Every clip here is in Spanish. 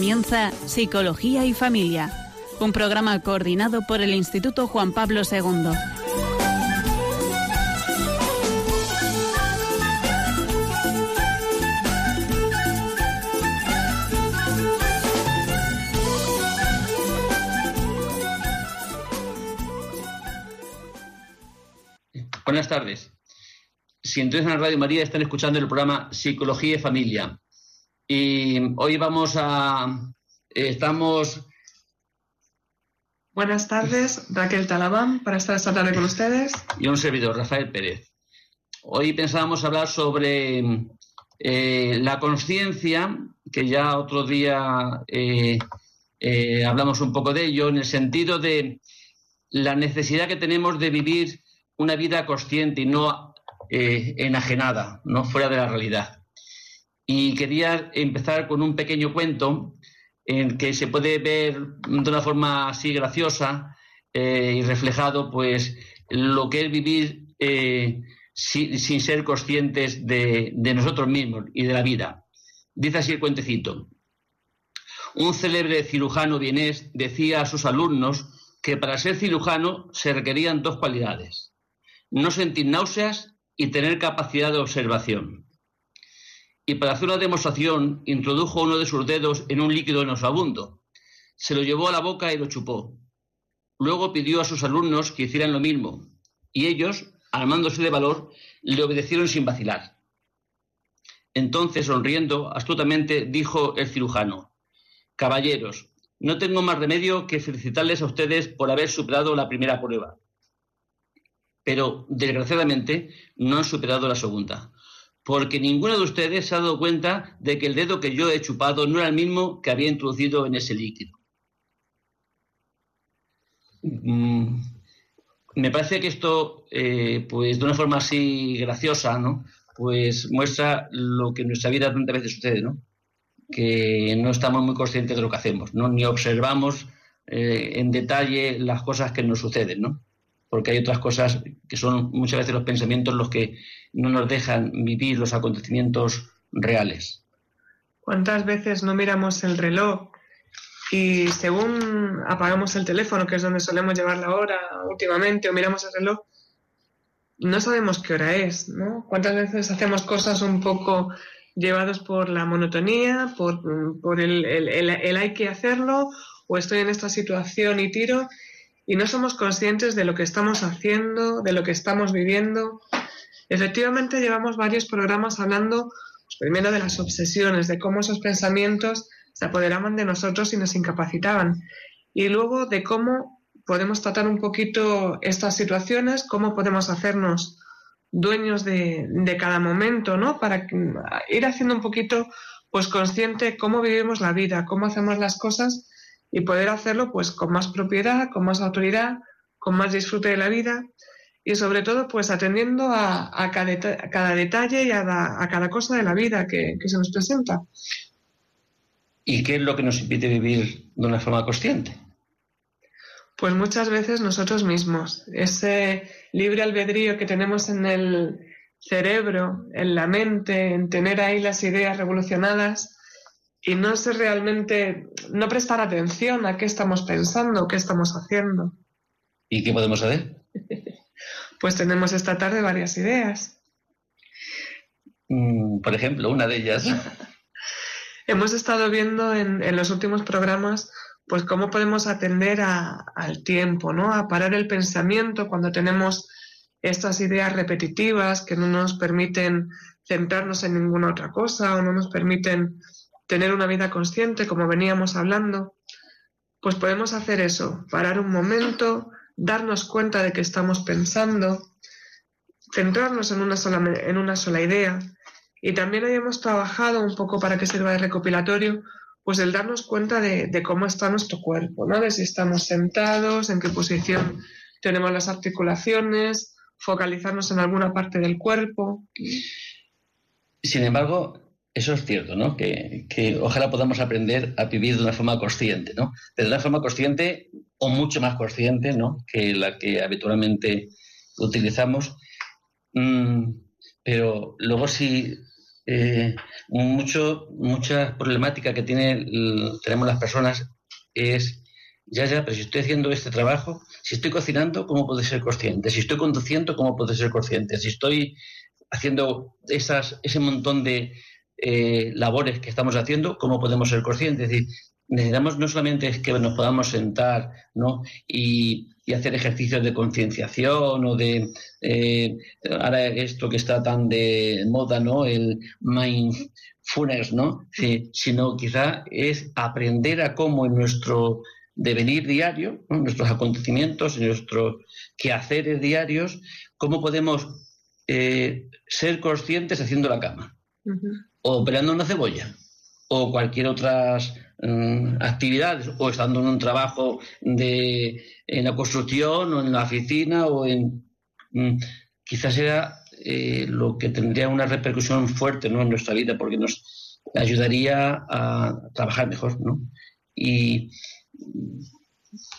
comienza Psicología y Familia, un programa coordinado por el Instituto Juan Pablo II. Buenas tardes. Si entran en Radio María están escuchando el programa Psicología y Familia. Y hoy vamos a... Estamos... Buenas tardes, Raquel Talabán, para estar esta tarde con ustedes. Y un servidor, Rafael Pérez. Hoy pensábamos hablar sobre eh, la conciencia, que ya otro día eh, eh, hablamos un poco de ello, en el sentido de la necesidad que tenemos de vivir una vida consciente y no enajenada, no fuera de la realidad. Y quería empezar con un pequeño cuento en que se puede ver de una forma así graciosa eh, y reflejado, pues, lo que es vivir eh, sin, ser conscientes de, nosotros mismos y de la vida. Dice así el cuentecito. Un célebre cirujano vienés decía a sus alumnos que para ser cirujano se requerían dos cualidades, no sentir náuseas y tener capacidad de observación y para hacer una demostración introdujo uno de sus dedos en un líquido nauseabundo. Se lo llevó a la boca y lo chupó. Luego pidió a sus alumnos que hicieran lo mismo, y ellos, armándose de valor, le obedecieron sin vacilar. Entonces, sonriendo astutamente, dijo el cirujano, Caballeros, no tengo más remedio que felicitarles a ustedes por haber superado la primera prueba. Pero, desgraciadamente, no han superado la segunda porque ninguno de ustedes se ha dado cuenta de que el dedo que yo he chupado no era el mismo que había introducido en ese líquido. Mm, me parece que esto, eh, pues de una forma así graciosa, ¿no? Pues muestra lo que en nuestra vida tantas veces sucede, ¿no? Que no estamos muy conscientes de lo que hacemos, ¿no? Ni observamos eh, en detalle las cosas que nos suceden, ¿no? Porque hay otras cosas que son muchas veces los pensamientos los que no nos dejan vivir los acontecimientos reales. ¿Cuántas veces no miramos el reloj y según apagamos el teléfono, que es donde solemos llevar la hora últimamente, o miramos el reloj, no sabemos qué hora es, ¿no? ¿Cuántas veces hacemos cosas un poco llevados por la monotonía, por, el, el hay que hacerlo, o estoy en esta situación y tiro, y no somos conscientes de lo que estamos haciendo, de lo que estamos viviendo. Efectivamente, llevamos varios programas hablando pues, primero de las obsesiones, de cómo esos pensamientos se apoderaban de nosotros y nos incapacitaban. Y luego de cómo podemos tratar un poquito estas situaciones, cómo podemos hacernos dueños de, de, cada momento, ¿no? Para ir haciendo un poquito, pues consciente cómo vivimos la vida, cómo hacemos las cosas y poder hacerlo pues con más propiedad, con más autoridad, con más disfrute de la vida y sobre todo pues atendiendo a, cada, detalle y a, cada cosa de la vida que, que se nos presenta. ¿Y qué es lo que nos impide vivir de una forma consciente? Pues muchas veces nosotros mismos, ese libre albedrío que tenemos en el cerebro, en la mente, en tener ahí las ideas revolucionadas, y no sé realmente, no prestar atención a qué estamos pensando, qué estamos haciendo. ¿Y qué podemos hacer? pues tenemos esta tarde varias ideas. Mm, por ejemplo, una de ellas. Hemos estado viendo en, en, los últimos programas pues cómo podemos atender a, al tiempo, ¿no? A parar el pensamiento cuando tenemos estas ideas repetitivas que no nos permiten centrarnos en ninguna otra cosa o no nos permiten tener una vida consciente, como veníamos hablando, pues podemos hacer eso, parar un momento, darnos cuenta de que estamos pensando, centrarnos en una sola, en una sola idea. Y también hoy hemos trabajado un poco para que sirva de recopilatorio, pues el darnos cuenta de, de, cómo está nuestro cuerpo, ¿no? De si estamos sentados, en qué posición tenemos las articulaciones, focalizarnos en alguna parte del cuerpo. Sin embargo, eso es cierto, ¿no? Que, ojalá podamos aprender a vivir de una forma consciente, ¿no? de una forma consciente o mucho más consciente, ¿no? Que la que habitualmente utilizamos. Mm, pero luego si eh, mucho, mucha problemática que tiene, tenemos las personas es, ya, ya, pero si estoy haciendo este trabajo, si estoy cocinando, ¿cómo puedo ser consciente? Si estoy conduciendo, ¿cómo puedo ser consciente? Si estoy haciendo esas, ese montón de eh, labores que estamos haciendo, ¿cómo podemos ser conscientes? Es decir, necesitamos no solamente que nos podamos sentar ¿no? y, hacer ejercicios de concienciación o de eh, ahora esto que está tan de moda, ¿no? El mindfulness, ¿no? sino quizá es aprender a cómo en nuestro devenir diario, nuestros acontecimientos, en nuestros quehaceres diarios, cómo podemos eh, ser conscientes haciendo la cama, o operando una cebolla, o cualquier otras Mm, actividades o estando en un trabajo de, en la construcción o en la oficina o en... Mm, quizás sea eh, lo que tendría una repercusión fuerte ¿no? en nuestra vida porque nos ayudaría a trabajar mejor ¿no? y,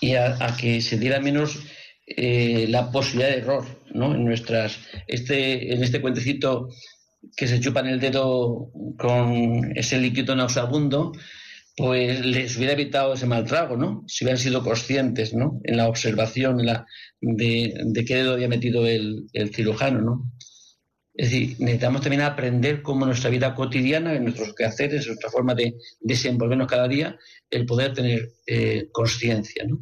y a, que se diera menos eh, la posibilidad de error ¿no? en nuestras este en este cuentecito que se chupan el dedo con ese líquido nauseabundo pues les hubiera evitado ese mal trago, ¿no? Si hubieran sido conscientes, ¿no? En la observación la, de, de, qué dedo había metido el, cirujano, ¿no? Es decir, necesitamos también aprender cómo nuestra vida cotidiana, en nuestros quehaceres, nuestra forma de desenvolvernos cada día, el poder tener eh, conciencia, ¿no?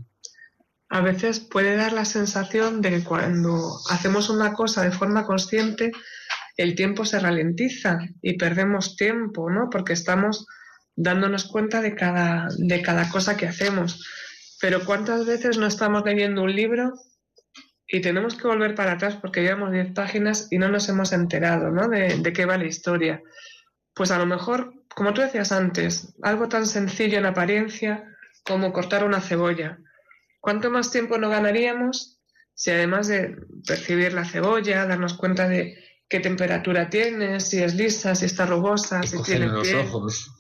A veces puede dar la sensación de que cuando hacemos una cosa de forma consciente, el tiempo se ralentiza y perdemos tiempo, ¿no? Porque estamos dándonos cuenta de cada, de cada cosa que hacemos. Pero ¿cuántas veces no estamos leyendo un libro y tenemos que volver para atrás porque llevamos 10 páginas y no nos hemos enterado ¿no? de, de qué va la historia? Pues a lo mejor, como tú decías antes, algo tan sencillo en apariencia como cortar una cebolla. ¿Cuánto más tiempo no ganaríamos si además de percibir la cebolla, darnos cuenta de qué temperatura tiene, si es lisa, si está rugosa, si tiene los ojos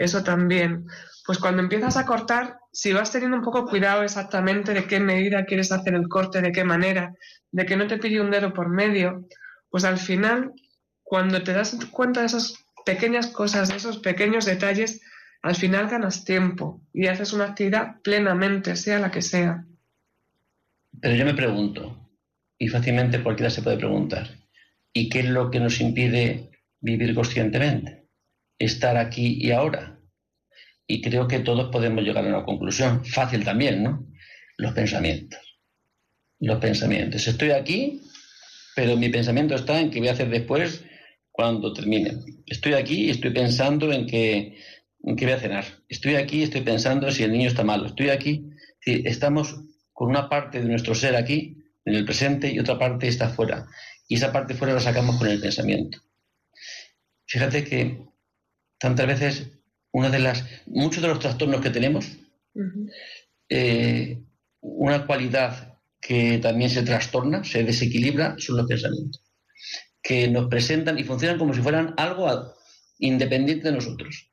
eso también. Pues cuando empiezas a cortar, si vas teniendo un poco cuidado exactamente de qué medida quieres hacer el corte, de qué manera, de que no te pille un dedo por medio, pues al final, cuando te das cuenta de esas pequeñas cosas, de esos pequeños detalles, al final ganas tiempo y haces una actividad plenamente, sea la que sea. Pero yo me pregunto, y fácilmente cualquiera se puede preguntar, ¿y qué es lo que nos impide vivir conscientemente? estar aquí y ahora. Y creo que todos podemos llegar a una conclusión, fácil también, ¿no? Los pensamientos. Los pensamientos. Estoy aquí, pero mi pensamiento está en qué voy a hacer después cuando termine. Estoy aquí y estoy pensando en qué, en qué voy a cenar. Estoy aquí y estoy pensando si el niño está malo. Estoy aquí. estamos con una parte de nuestro ser aquí, en el presente, y otra parte está fuera. Y esa parte fuera la sacamos con el pensamiento. Fíjate que tantas veces una de las muchos de los trastornos que tenemos eh, una cualidad que también se trastorna se desequilibra son los pensamientos que nos presentan y funcionan como si fueran algo independiente de nosotros.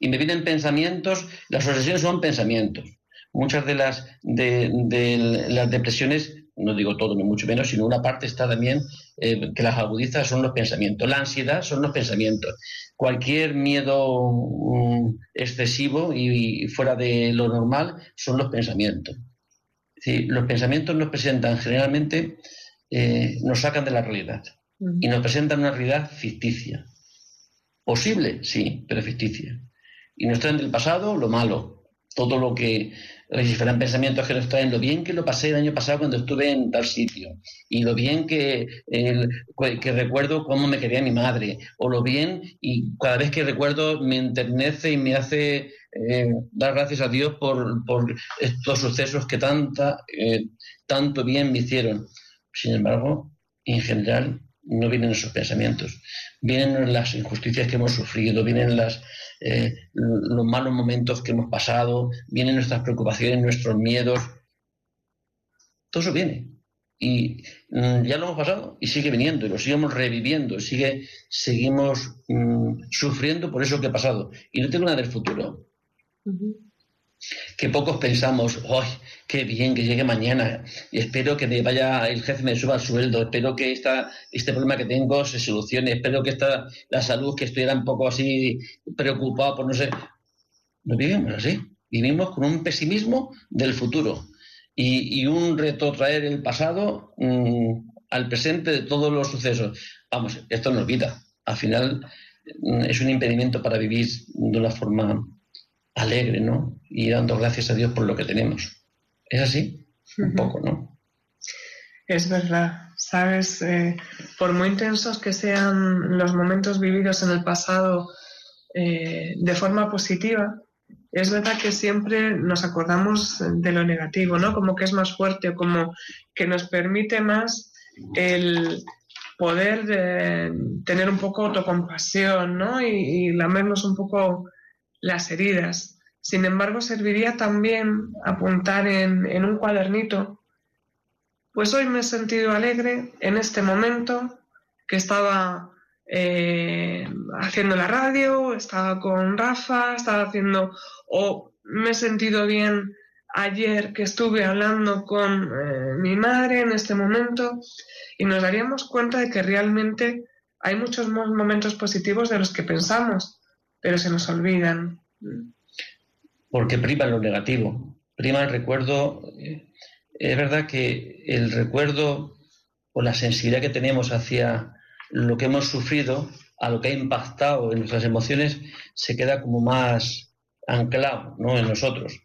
Y me vienen pensamientos las obsesiones son pensamientos. Muchas de las de las depresiones no digo todo ni mucho menos, sino una parte está también eh, que las agudiza son los pensamientos. La ansiedad son los pensamientos. Cualquier miedo mm, excesivo y, fuera de lo normal son los pensamientos. los pensamientos nos presentan generalmente, eh, nos sacan de la realidad y nos presentan una realidad ficticia. Posible, sí, pero ficticia. Y nos traen del pasado lo malo, todo lo que fueran pensamientos que nos traen lo bien que lo pasé el año pasado cuando estuve en tal sitio y lo bien que, que recuerdo cómo me quería mi madre o lo bien y cada vez que recuerdo me enternece y me hace eh, dar gracias a Dios por, por estos sucesos que tanta, eh, tanto bien me hicieron. Sin embargo, en general no vienen esos pensamientos, vienen las injusticias que hemos sufrido, vienen las, eh, los malos momentos que hemos pasado, vienen nuestras preocupaciones, nuestros miedos. Todo eso viene. Y mm, ya lo hemos pasado y sigue viniendo y lo seguimos reviviendo, sigue, seguimos mm, sufriendo por eso que ha pasado. Y no tengo nada del futuro. Que pocos pensamos, ¡ay, qué bien que llegue mañana! Y espero que me vaya, el jefe me suba el sueldo, espero que esta, este problema que tengo se solucione, espero que esta, la salud, que estuviera un poco así preocupado por no sé. No vivimos así, vivimos con un pesimismo del futuro y, un reto traer el pasado mm, al presente de todos los sucesos. Vamos, esto nos vida. Al final mm, es un impedimento para vivir de una forma alegre, ¿no? Y dando gracias a Dios por lo que tenemos. ¿Es así? Un poco, ¿no? Es verdad. Sabes, eh, por muy intensos que sean los momentos vividos en el pasado eh, de forma positiva, es verdad que siempre nos acordamos de lo negativo, ¿no? Como que es más fuerte como que nos permite más el poder eh, tener un poco autocompasión, ¿no? Y, y lamernos un poco las heridas. Sin embargo, serviría también apuntar en, un cuadernito, pues hoy me he sentido alegre en este momento que estaba eh, haciendo la radio, estaba con Rafa, estaba haciendo, o me he sentido bien ayer que estuve hablando con eh, mi madre en este momento y nos daríamos cuenta de que realmente hay muchos momentos positivos de los que pensamos, pero se nos olvidan. Porque prima lo negativo, prima el recuerdo. Eh, es verdad que el recuerdo o la sensibilidad que tenemos hacia lo que hemos sufrido, a lo que ha impactado en nuestras emociones, se queda como más anclado ¿no? en nosotros.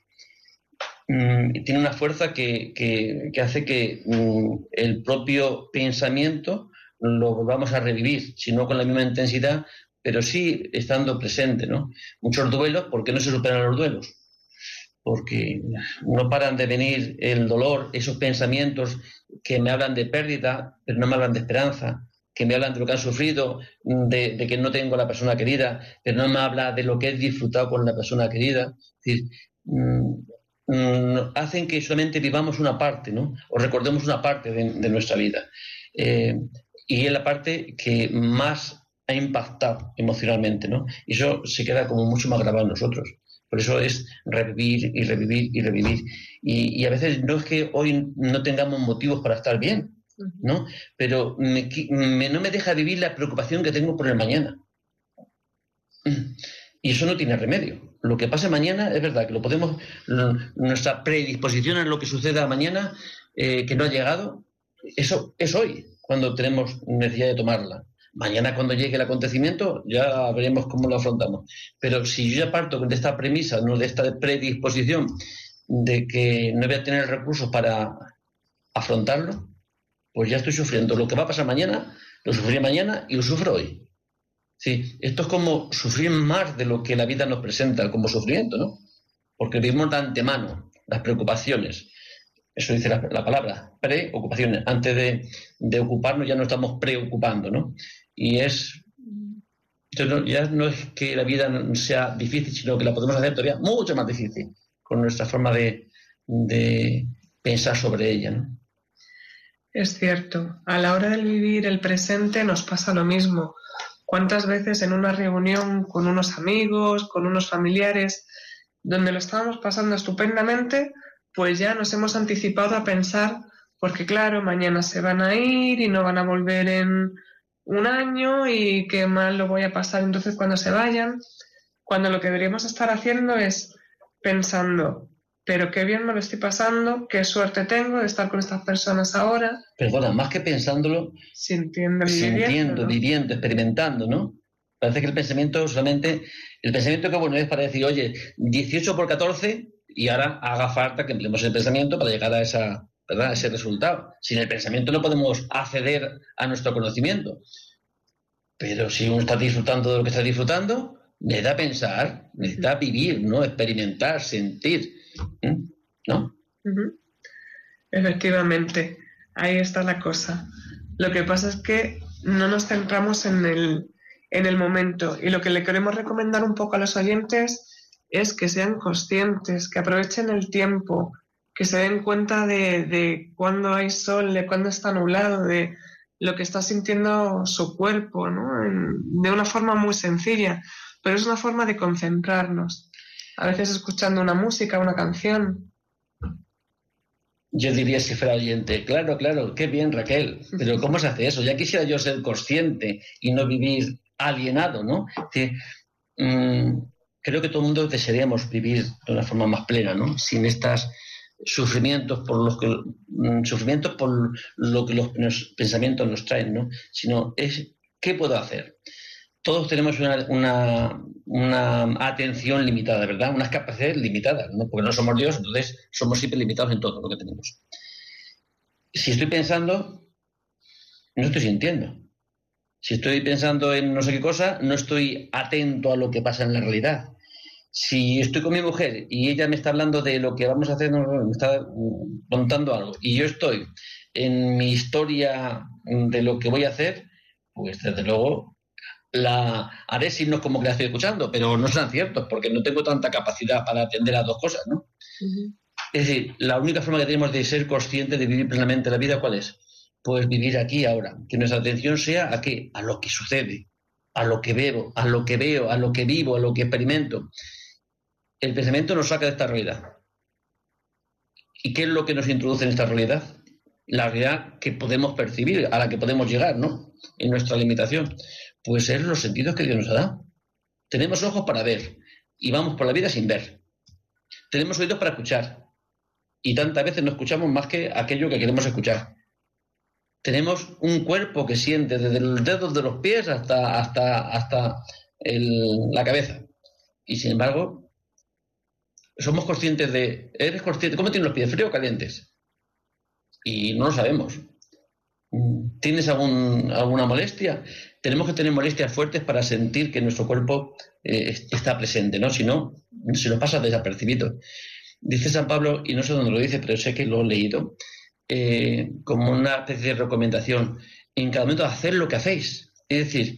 Mm, tiene una fuerza que, que, hace que mm, el propio pensamiento lo volvamos a revivir, si no con la misma intensidad, pero sí estando presente, ¿no? Muchos duelos, ¿por qué no se superan los duelos? Porque no paran de venir el dolor, esos pensamientos que me hablan de pérdida, pero no me hablan de esperanza, que me hablan de lo que han sufrido, de, que no tengo a la persona querida, pero no me habla de lo que he disfrutado con la persona querida. Decir, mm, mm, hacen que solamente vivamos una parte, ¿no? O recordemos una parte de, nuestra vida. Eh, y es la parte que más ha impactado emocionalmente, ¿no? Y eso se queda como mucho más grabado en nosotros. Por eso es revivir y revivir y revivir. Y, a veces no es que hoy no tengamos motivos para estar bien, ¿no? Pero no me deja vivir la preocupación que tengo por el mañana. Y eso no tiene remedio. Lo que pase mañana es verdad que lo podemos, nuestra predisposición a lo que suceda mañana, eh, que no ha llegado, eso es hoy, cuando tenemos necesidad de tomarla. Mañana cuando llegue el acontecimiento ya veremos cómo lo afrontamos. Pero si yo ya parto de esta premisa, no de esta predisposición de que no voy a tener recursos para afrontarlo, pues ya estoy sufriendo. Lo que va a pasar mañana, lo sufrí mañana y lo sufro hoy. Sí, esto es como sufrir más de lo que la vida nos presenta como sufrimiento, ¿no? Porque vivimos de antemano las preocupaciones, eso dice la, palabra, preocupaciones. Antes de, de, ocuparnos ya nos estamos preocupando, ¿no? Y es. ya no es que la vida sea difícil, sino que la podemos hacer todavía mucho más difícil con nuestra forma de, de pensar sobre ella. Es cierto. A la hora de vivir el presente nos pasa lo mismo. ¿Cuántas veces en una reunión con unos amigos, con unos familiares, donde lo estábamos pasando estupendamente, pues ya nos hemos anticipado a pensar, porque claro, mañana se van a ir y no van a volver en un año y qué mal lo voy a pasar entonces cuando se vayan, cuando lo que deberíamos estar haciendo es pensando, pero qué bien me lo estoy pasando, qué suerte tengo de estar con estas personas ahora. Perdona, más que pensándolo, sintiendo, sintiendo viviendo, experimentando, ¿no? Parece que el pensamiento solamente, el pensamiento que bueno es para decir, oye, 18 por 14 y ahora haga falta que empleemos el pensamiento para llegar a, esa, ¿verdad? ese resultado. Sin el pensamiento no podemos acceder a nuestro conocimiento. Pero si uno está disfrutando de lo que está disfrutando, necesita pensar, necesita vivir, ¿no? Experimentar, sentir. ¿No? Efectivamente, ahí está la cosa. Lo que pasa es que no nos centramos en el, en el momento. Y lo que le queremos recomendar un poco a los oyentes es que sean conscientes, que aprovechen el tiempo, que se den cuenta de, de cuándo hay sol, de cuándo está nublado, de lo que está sintiendo su cuerpo, ¿no? de una forma muy sencilla, pero es una forma de concentrarnos. a veces escuchando una música, una canción. Yo diría si fuera oyente, claro, claro, qué bien Raquel, pero ¿cómo se hace eso? Ya quisiera yo ser consciente y no vivir alienado, ¿no? Mm, creo que todo el mundo desearíamos vivir de una forma más plena, ¿no? Sin estos sufrimientos por los que mm, sufrimientos por lo que los pensamientos nos traen, ¿no? Sino es ¿qué puedo hacer? Todos tenemos una, una, atención limitada, ¿verdad? Unas capacidades limitadas, ¿no? Porque no somos Dios, entonces somos siempre limitados en todo lo que tenemos. Si estoy pensando, no estoy sintiendo. Si estoy pensando en no sé qué cosa, no estoy atento a lo que pasa en la realidad. Si estoy con mi mujer y ella me está hablando de lo que vamos a hacer, me está contando algo, y yo estoy en mi historia de lo que voy a hacer, pues desde luego la haré signos como que la estoy escuchando, pero no son ciertos porque no tengo tanta capacidad para atender a dos cosas, ¿no? Es decir, la única forma que tenemos de ser conscientes de vivir plenamente la vida, ¿cuál es? Pues vivir aquí ahora, que nuestra atención sea a qué, a lo que sucede, a lo que veo, a lo que veo, a lo que vivo, a lo que experimento. El pensamiento nos saca de esta realidad. ¿Y qué es lo que nos introduce en esta realidad? La realidad que podemos percibir, a la que podemos llegar, ¿no? En nuestra limitación. Pues es los sentidos que Dios nos ha dado. Tenemos ojos para ver y vamos por la vida sin ver. Tenemos oídos para escuchar y tantas veces no escuchamos más que aquello que queremos escuchar. Tenemos un cuerpo que siente desde los dedos de los pies hasta, hasta, hasta la cabeza. Y sin embargo, somos conscientes de. ¿Eres consciente? ¿Cómo tienes los pies? ¿Frío o calientes? Y no lo sabemos. ¿Tienes alguna molestia? tenemos que tener molestias fuertes para sentir que nuestro cuerpo eh, está presente, ¿no? Si no, se nos pasa desapercibido. Dice San Pablo, y no sé dónde lo dice, pero sé que lo he leído, eh, como una especie de recomendación, en cada momento hacer lo que hacéis. Es decir,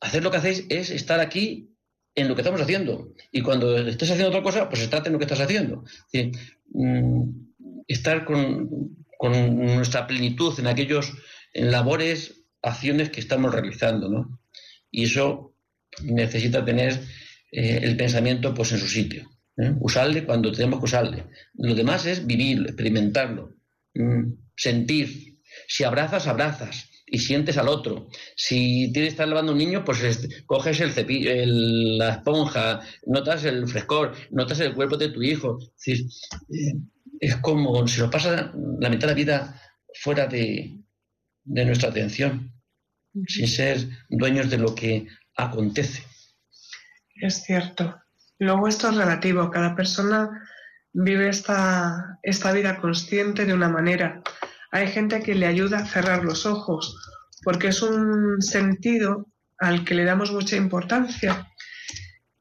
hacer lo que hacéis es estar aquí en lo que estamos haciendo. Y cuando estés haciendo otra cosa, pues estate en lo que estás haciendo. Mm, estar con, con, nuestra plenitud en aquellos en labores acciones que estamos realizando, ¿no? Y eso necesita tener eh, el pensamiento pues en su sitio. ¿eh? Usarle cuando tenemos que usarle. Lo demás es vivirlo, experimentarlo, sentir. Si abrazas, abrazas y sientes al otro. Si tienes que estar lavando un niño, pues coges el cepillo, la esponja, notas el frescor, notas el cuerpo de tu hijo. Es, eh, es como si nos pasa la mitad de la vida fuera de, de nuestra atención sin ser dueños de lo que acontece. Es cierto. Luego esto es relativo. Cada persona vive esta, esta vida consciente de una manera. Hay gente que le ayuda a cerrar los ojos porque es un sentido al que le damos mucha importancia.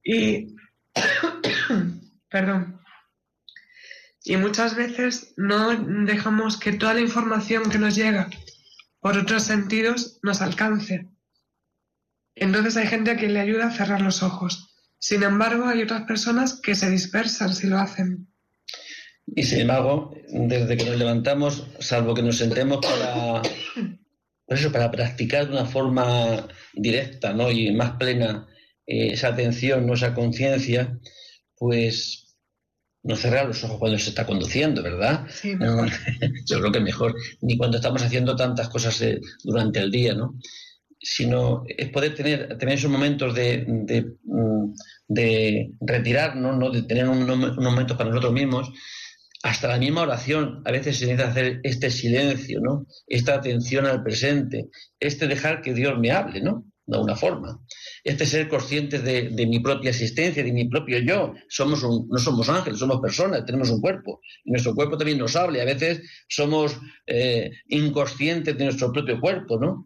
Y, perdón, y muchas veces no dejamos que toda la información que nos llega por otros sentidos nos alcance. Entonces hay gente a quien le ayuda a cerrar los ojos. Sin embargo, hay otras personas que se dispersan si lo hacen. Y sin embargo, desde que nos levantamos, salvo que nos sentemos para, eso, para practicar de una forma directa ¿no? y más plena eh, esa atención, esa conciencia, pues no cerrar los ojos cuando se está conduciendo, ¿verdad? Sí, Yo creo que mejor, ni cuando estamos haciendo tantas cosas eh, durante el día, ¿no? Sino es poder tener, tener esos momentos de, de, mm, de retirarnos, ¿no? De tener unos, momentos para nosotros mismos. Hasta la misma oración, a veces se necesita hacer este silencio, ¿no? Esta atención al presente, este dejar que Dios me hable, ¿no? de alguna forma. Este ser conscientes de, mi propia existencia, de mi propio yo. Somos no somos ángeles, somos personas, tenemos un cuerpo. Y nuestro cuerpo también nos habla y a veces somos eh, inconscientes de nuestro propio cuerpo, ¿no?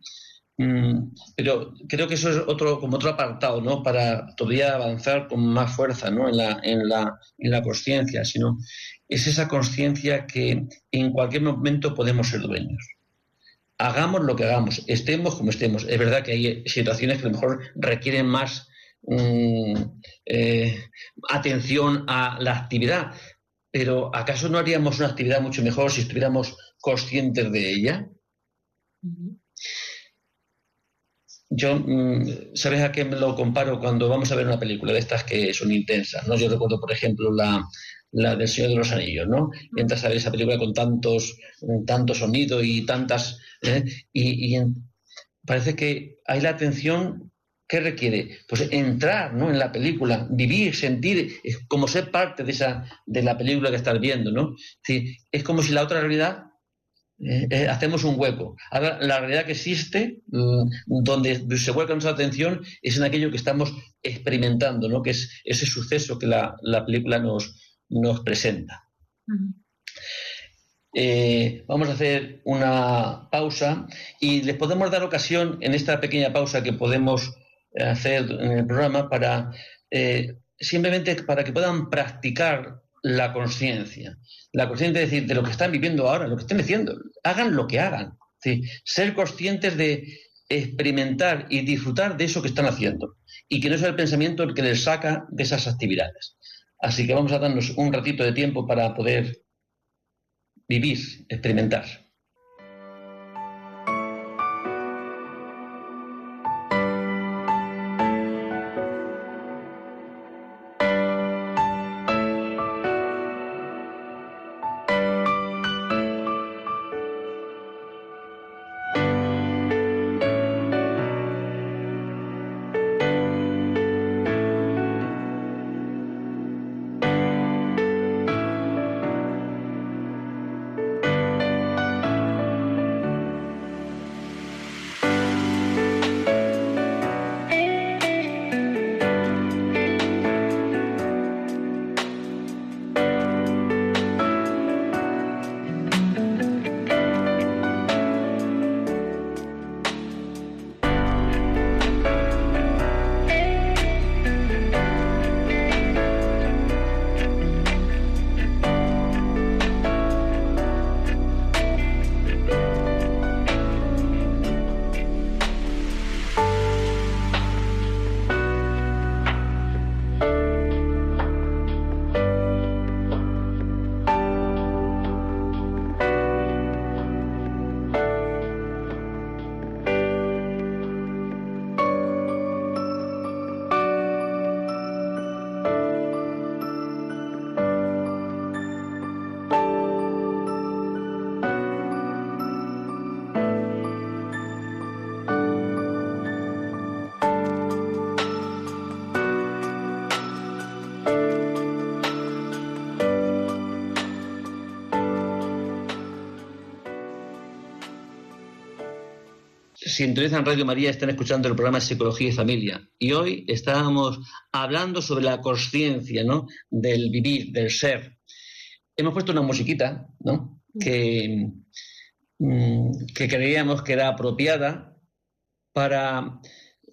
Mm, pero creo que eso es otro, como otro apartado, ¿no? Para todavía avanzar con más fuerza, ¿no? En la, en la, en la consciencia, sino es esa conciencia que en cualquier momento podemos ser dueños hagamos lo que hagamos, estemos como estemos. Es verdad que hay situaciones que a lo mejor requieren más mm, eh, atención a la actividad, pero ¿acaso no haríamos una actividad mucho mejor si estuviéramos conscientes de ella? Yo, mm, ¿sabes a qué me lo comparo cuando vamos a ver una película de estas que son intensas? ¿no? Yo recuerdo, por ejemplo, la, la del Señor de los Anillos, ¿no? Entras a ver esa película con tantos, tanto sonido y tantas... ¿eh? Y, parece que hay la atención ¿Qué requiere? Pues entrar ¿no? en la película, vivir, sentir, como ser parte de, esa, de la película que estás viendo. ¿no? es como si la otra realidad eh, eh, hacemos un hueco. Ahora, la realidad que existe, mm, donde se vuelca nuestra atención, es en aquello que estamos experimentando, ¿no? que es ese suceso que la, película nos, nos presenta. Eh, vamos a hacer una pausa y les podemos dar ocasión en esta pequeña pausa que podemos hacer en el programa para simplemente para que puedan practicar la conciencia. La conciencia es decir, de lo que están viviendo ahora, lo que estén diciendo. Hagan lo que hagan. Ser conscientes de experimentar y disfrutar de eso que están haciendo. Y que no sea el pensamiento el que les saca de esas actividades. Así que vamos a darnos un ratito de tiempo para poder vivir, experimentar. Sintonizan Radio María están escuchando el programa Psicología y Familia. Y hoy estábamos hablando sobre la conciencia, ¿no? Del vivir, del ser. Hemos puesto una musiquita, ¿no? Que, mm, que creíamos que era apropiada para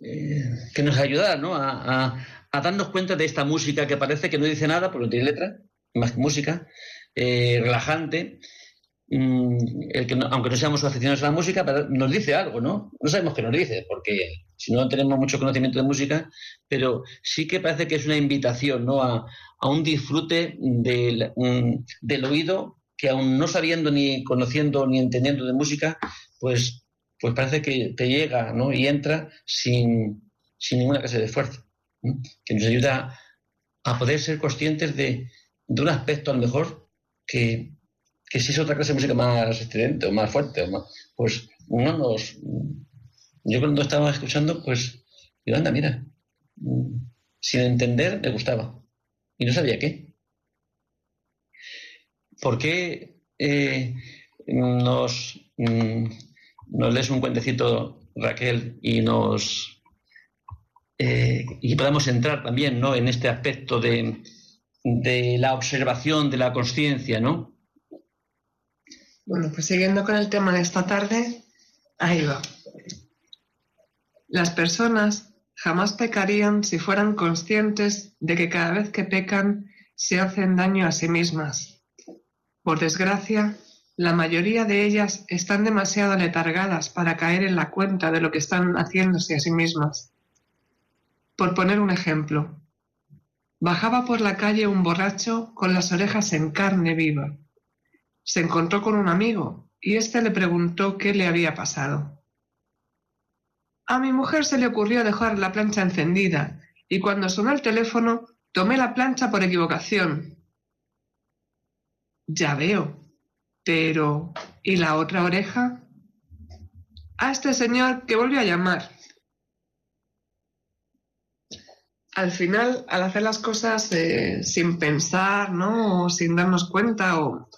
eh, que nos ayudara, ¿no? A, darnos cuenta de esta música que parece que no dice nada, porque no tiene letra, más que música, eh, relajante, Mm, el que aunque no seamos aficionados a la música, nos dice algo, ¿no? No sabemos qué nos dice, porque si no tenemos mucho conocimiento de música, pero sí que parece que es una invitación, ¿no? A, un disfrute del, del, oído que aún no sabiendo ni conociendo ni entendiendo de música, pues, pues parece que te llega, ¿no? Y entra sin, sin ninguna clase de esfuerzo, que nos ayuda a poder ser conscientes de, de un aspecto a lo mejor que que si es otra clase de música más estridente o más fuerte, pues no nos... Yo cuando estaba escuchando, pues digo, anda, mira, sin entender me gustaba y no sabía qué. ¿Por qué eh, nos, mm, nos lees un cuentecito, Raquel, y nos... Eh, y podamos entrar también ¿no? en este aspecto de, de la observación de la conciencia, ¿no? Bueno, pues siguiendo con el tema de esta tarde, ahí va. Las personas jamás pecarían si fueran conscientes de que cada vez que pecan se hacen daño a sí mismas. Por desgracia, la mayoría de ellas están demasiado letargadas para caer en la cuenta de lo que están haciéndose a sí mismas. Por poner un ejemplo, bajaba por la calle un borracho con las orejas en carne viva se encontró con un amigo y éste le preguntó qué le había pasado. A mi mujer se le ocurrió dejar la plancha encendida y cuando sonó el teléfono tomé la plancha por equivocación. Ya veo. Pero, ¿y la otra oreja? A este señor que volvió a llamar. Al final, al hacer las cosas eh, sin pensar, ¿no? O sin darnos cuenta, o,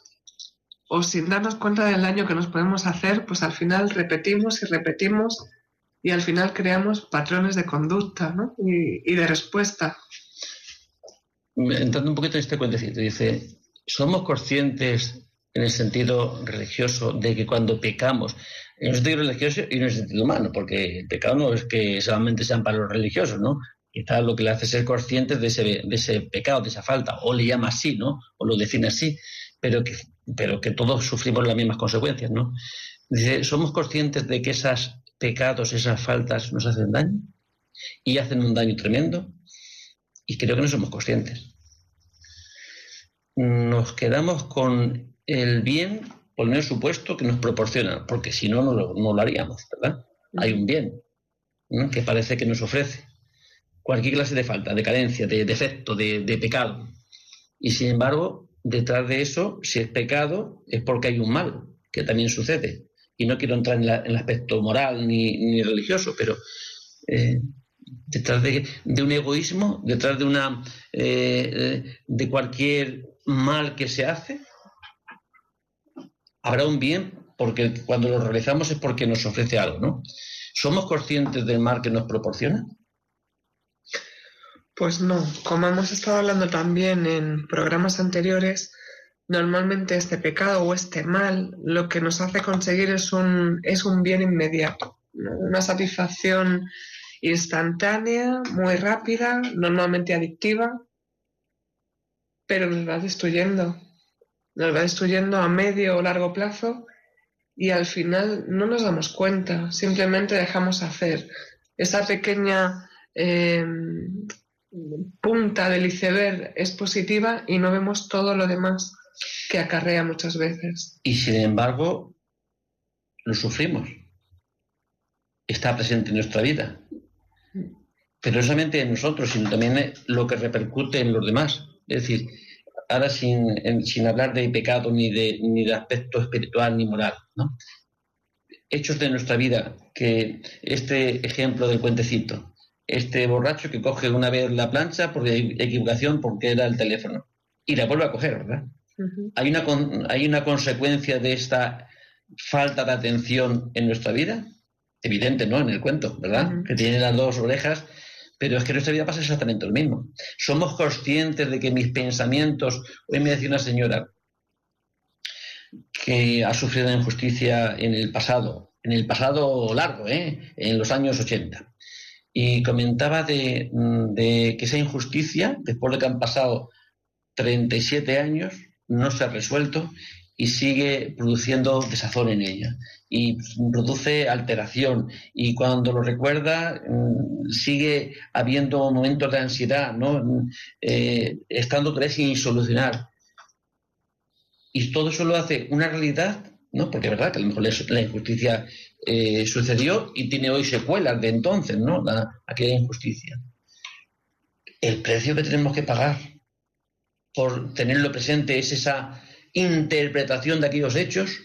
o sin darnos cuenta del daño que nos podemos hacer, pues al final repetimos y repetimos y al final creamos patrones de conducta ¿no? y, y de respuesta. Entrando un poquito en este cuentecito, dice, ¿somos conscientes en el sentido religioso de que cuando pecamos, en el sentido religioso y en el sentido humano, porque el pecado no es que solamente sean para los religiosos, ¿no? Quizás lo que le hace ser conscientes de ese, de ese pecado, de esa falta, o le llama así, ¿no? O lo define así, pero que, pero que todos sufrimos las mismas consecuencias, ¿no? Dice, ¿somos conscientes de que esos pecados, esas faltas nos hacen daño? Y hacen un daño tremendo. Y creo que no somos conscientes. Nos quedamos con el bien, por el menos supuesto, que nos proporciona, porque si no, no lo, no lo haríamos, ¿verdad? Hay un bien ¿no? que parece que nos ofrece cualquier clase de falta, de carencia, de defecto, de, de pecado. Y sin embargo, detrás de eso, si es pecado, es porque hay un mal, que también sucede. Y no quiero entrar en, el aspecto moral ni, religioso, pero eh, detrás de, un egoísmo, detrás de una eh, de cualquier mal que se hace, habrá un bien, porque cuando lo realizamos es porque nos ofrece algo, ¿no? ¿Somos conscientes del mal que nos proporciona? Pues no, como hemos estado hablando también en programas anteriores, normalmente este pecado o este mal lo que nos hace conseguir es un, es un bien inmediato, una satisfacción instantánea, muy rápida, normalmente adictiva, pero nos va destruyendo, nos va destruyendo a medio o largo plazo y al final no nos damos cuenta, simplemente dejamos hacer esa pequeña eh, punta del iceberg es positiva y no vemos todo lo demás que acarrea muchas veces. Y sin embargo, lo sufrimos. Está presente en nuestra vida. Pero no solamente en nosotros, sino también lo que repercute en los demás. Es decir, ahora sin, sin hablar de pecado ni de, ni de aspecto espiritual ni moral. Hechos de nuestra vida, que este ejemplo del cuentecito, este borracho que coge una vez la plancha por equivocación porque era el teléfono y la vuelve a coger, ¿verdad? Uh -huh. ¿Hay, una con, ¿Hay una consecuencia de esta falta de atención en nuestra vida? Evidente, ¿no? En el cuento, ¿verdad? Uh -huh. Que tiene las dos orejas, pero es que en nuestra vida pasa exactamente lo mismo. Somos conscientes de que mis pensamientos, hoy me decía una señora que ha sufrido una injusticia en el pasado, en el pasado largo, ¿eh? en los años 80 y comentaba de, de, que esa injusticia, después de que han pasado 37 años, no se ha resuelto y sigue produciendo desazón en ella y produce alteración y cuando lo recuerda sigue habiendo momentos de ansiedad, ¿no? Eh, estando crees sin solucionar. Y todo eso lo hace una realidad, ¿no? Porque es verdad que a lo mejor la injusticia eh, sucedió y tiene hoy secuelas de entonces, ¿no? La, aquella injusticia. El precio que tenemos que pagar por tenerlo presente es esa interpretación de aquellos hechos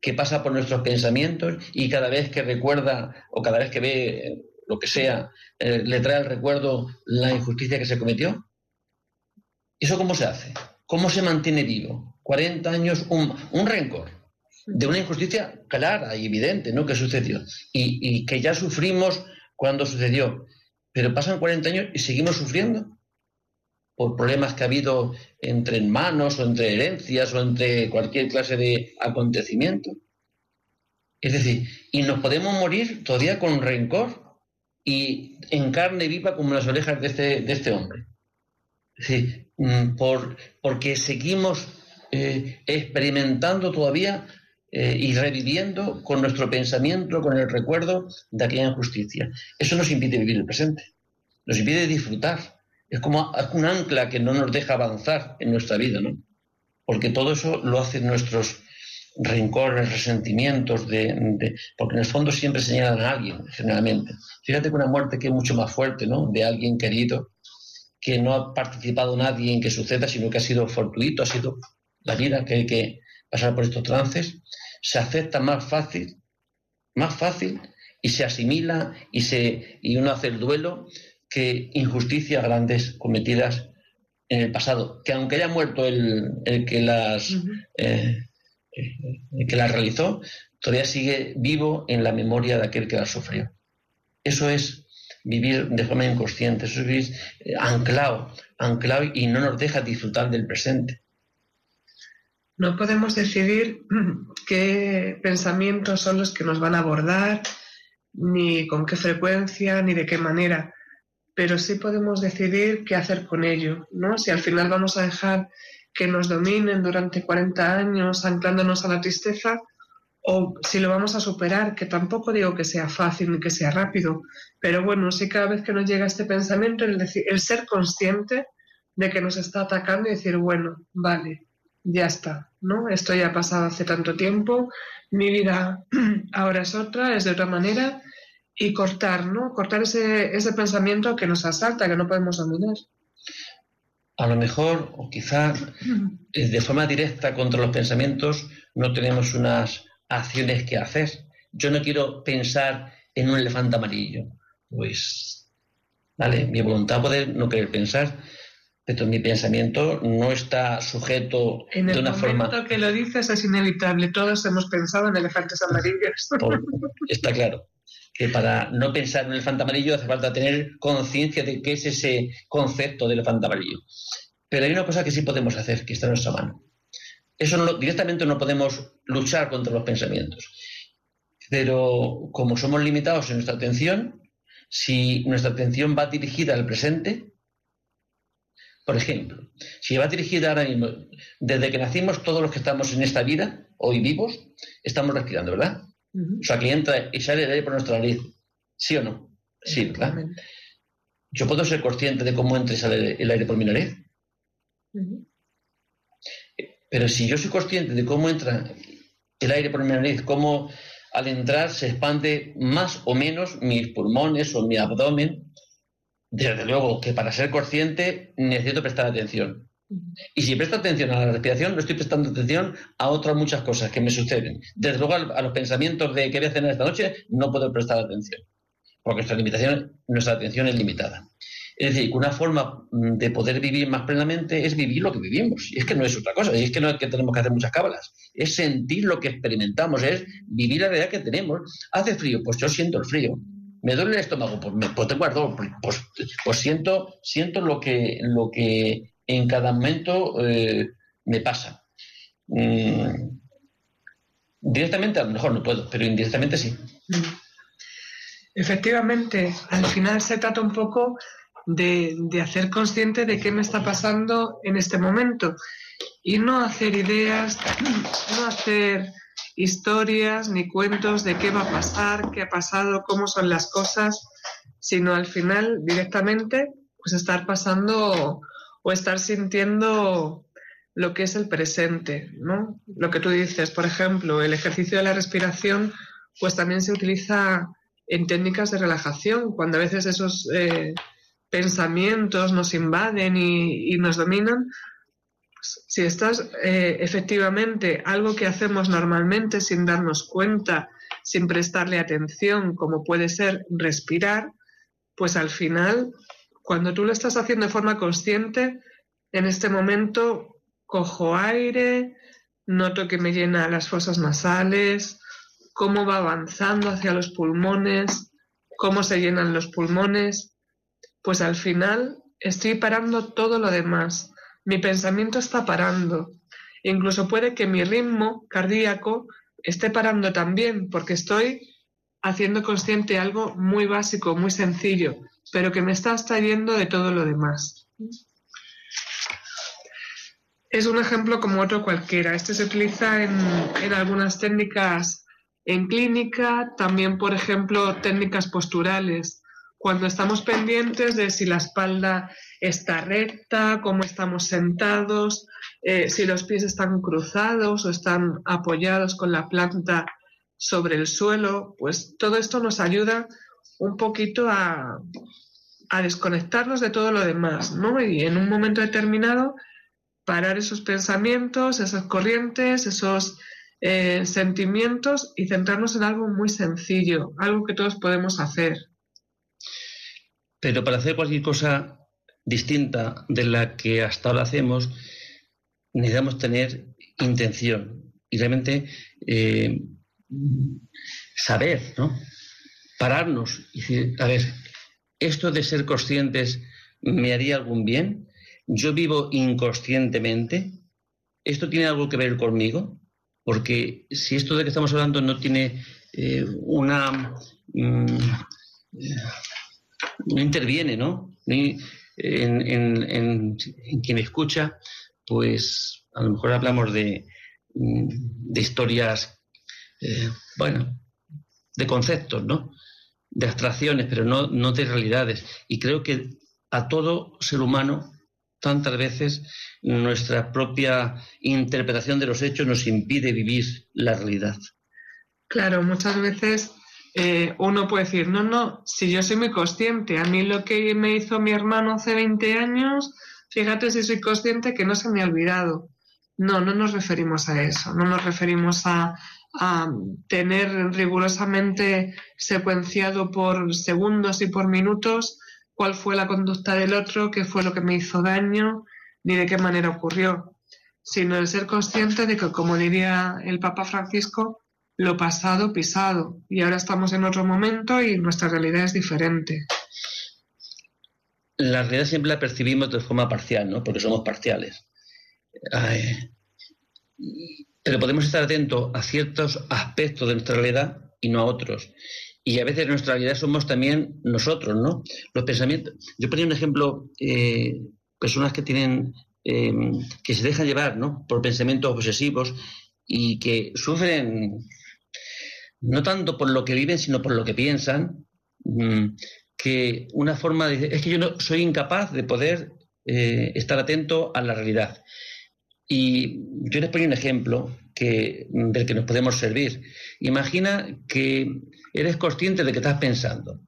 que pasa por nuestros pensamientos y cada vez que recuerda o cada vez que ve lo que sea, eh, le trae al recuerdo la injusticia que se cometió. ¿Eso cómo se hace? ¿Cómo se mantiene vivo? 40 años, un, un rencor de una injusticia clara y evidente, ¿no? Que sucedió. Y, que ya sufrimos cuando sucedió. Pero pasan 40 años y seguimos sufriendo por problemas que ha habido entre hermanos o entre herencias o entre cualquier clase de acontecimiento. Es decir, y nos podemos morir todavía con rencor y en carne viva como las orejas de este, de este hombre. Decir, por, porque seguimos eh, experimentando todavía eh, y reviviendo con nuestro pensamiento, con el recuerdo de aquella injusticia. Eso nos impide vivir el presente, nos impide disfrutar. Es como un ancla que no nos deja avanzar en nuestra vida, ¿no? Porque todo eso lo hacen nuestros, rencores, resentimientos, de, porque en el fondo siempre señalan a alguien, generalmente. Fíjate que una muerte que es mucho más fuerte, ¿no? De alguien querido, que no ha participado nadie en que suceda, sino que ha sido fortuito, ha sido la vida que hay que pasar por estos trances, se acepta más fácil, más fácil y se asimila y, se, y uno hace el duelo que injusticias grandes cometidas en el pasado, que aunque haya muerto el, que las eh, eh, que las realizó, todavía sigue vivo en la memoria de aquel que las sufrió. Eso es vivir de forma inconsciente, eso es vivir eh, anclado, anclado y no nos deja disfrutar del presente. No podemos decidir qué pensamientos son los que nos van a abordar, ni con qué frecuencia, ni de qué manera, pero sí podemos decidir qué hacer con ello, ¿no? Si al final vamos a dejar que nos dominen durante 40 años anclándonos a la tristeza, o si lo vamos a superar, que tampoco digo que sea fácil ni que sea rápido, pero bueno, sí cada vez que nos llega este pensamiento, el, decir, el ser consciente de que nos está atacando y decir, bueno, vale, ya está, ¿no? Esto ya ha pasado hace tanto tiempo, mi vida ahora es otra, es de otra manera, y cortar, ¿no? Cortar ese, ese pensamiento que nos asalta, que no podemos dominar. A lo mejor, o quizá eh, de forma directa contra los pensamientos, no tenemos unas acciones que hacer. Yo no quiero pensar en un elefante amarillo. Pues, vale, mi voluntad puede no querer pensar, pero mi pensamiento no está sujeto de una forma. En el que lo dices es inevitable. Todos hemos pensado en elefantes amarillos. está claro que para no pensar en el elefante amarillo hace falta tener conciencia de qué es ese concepto del elefante amarillo. Pero hay una cosa que sí podemos hacer, que está en nuestra mano. Eso no, directamente no podemos luchar contra los pensamientos. Pero como somos limitados en nuestra atención, si nuestra atención va dirigida al presente, por ejemplo, si va dirigida ahora mismo, desde que nacimos todos los que estamos en esta vida, hoy vivos, estamos respirando, ¿verdad? O sea, que entra y sale el aire por nuestra nariz. ¿Sí o no? Sí, ¿verdad? Yo puedo ser consciente de cómo entra y sale el aire por mi nariz. Pero si yo soy consciente de cómo entra el aire por mi nariz, cómo al entrar se expande más o menos mis pulmones o mi abdomen, desde luego que para ser consciente necesito prestar atención. Y si presto atención a la respiración, no estoy prestando atención a otras muchas cosas que me suceden. Desde luego a los pensamientos de qué voy a cenar esta noche, no puedo prestar atención, porque nuestra, limitación, nuestra atención es limitada. Es decir, una forma mm, de poder vivir más plenamente es vivir lo que vivimos. Y es que no es otra cosa, y es que no es que tenemos que hacer muchas cábalas. Es sentir lo que experimentamos, es vivir la realidad que tenemos. Hace frío, pues yo siento el frío. Me duele el estómago, pues, me, pues tengo ardor, pues, pues, pues, siento, siento lo que, lo que en cada momento eh, me pasa. Mm, directamente a lo mejor no puedo, pero indirectamente sí. Efectivamente, al final se trata un poco de, hacer consciente de qué me está pasando en este momento y no hacer ideas, no hacer historias ni cuentos de qué va a pasar, qué ha pasado, cómo son las cosas, sino al final directamente pues estar pasando o estar sintiendo lo que es el presente, ¿no? Lo que tú dices, por ejemplo, el ejercicio de la respiración, pues también se utiliza en técnicas de relajación, cuando a veces esos eh, pensamientos nos invaden y, nos dominan. Si estás eh, efectivamente algo que hacemos normalmente sin darnos cuenta, sin prestarle atención, como puede ser respirar, pues al final cuando tú lo estás haciendo de forma consciente, en este momento cojo aire, noto que me llena las fosas nasales, cómo va avanzando hacia los pulmones, cómo se llenan los pulmones, pues al final estoy parando todo lo demás. Mi pensamiento está parando. Incluso puede que mi ritmo cardíaco esté parando también, porque estoy haciendo consciente algo muy básico, muy sencillo, pero que me está extrayendo de todo lo demás. Es un ejemplo como otro cualquiera. Este se utiliza en, en algunas técnicas en clínica, también, por ejemplo, técnicas posturales. Cuando estamos pendientes de si la espalda está recta, cómo estamos sentados, eh, si los pies están cruzados o están apoyados con la planta sobre el suelo, pues todo esto nos ayuda un poquito a, desconectarnos de todo lo demás, ¿no? Y en un momento determinado parar esos pensamientos, esas corrientes, esos eh, sentimientos y centrarnos en algo muy sencillo, algo que todos podemos hacer. Pero para hacer cualquier cosa distinta de la que hasta ahora hacemos, necesitamos tener intención y realmente eh, saber, ¿no? Pararnos y decir, a ver, esto de ser conscientes me haría algún bien, yo vivo inconscientemente, esto tiene algo que ver conmigo, porque si esto de que estamos hablando no tiene eh, una... Mm, no interviene, ¿no? En, quien escucha, pues a lo mejor hablamos de, de historias, eh, bueno, de conceptos, ¿no? De abstracciones, pero no, no de realidades. Y creo que a todo ser humano tantas veces nuestra propia interpretación de los hechos nos impide vivir la realidad. Claro, muchas veces eh, uno puede decir, no, no, si yo soy muy consciente, a mí lo que me hizo mi hermano hace 20 años, fíjate si soy consciente que no se me ha olvidado. No, no nos referimos a eso, no nos referimos a, a tener rigurosamente secuenciado por segundos y por minutos cuál fue la conducta del otro, qué fue lo que me hizo daño, ni de qué manera ocurrió, sino el ser consciente de que, como diría el Papa Francisco, lo pasado pisado, y ahora estamos en otro momento y nuestra realidad es diferente. La realidad siempre la percibimos de forma parcial, ¿no? Porque somos parciales. pero podemos estar atentos a ciertos aspectos de nuestra realidad y no a otros y a veces nuestra realidad somos también nosotros, ¿no? Los pensamientos. Yo ponía un ejemplo, eh, personas que tienen, em, que se dejan llevar, ¿no? Por pensamientos obsesivos y que sufren no tanto por lo que viven, sino por lo que piensan, mm, que una forma de es que yo no soy incapaz de poder eh, estar atento a la realidad. Y yo les pongo un ejemplo que, del que nos podemos servir. Imagina que eres consciente de que estás pensando.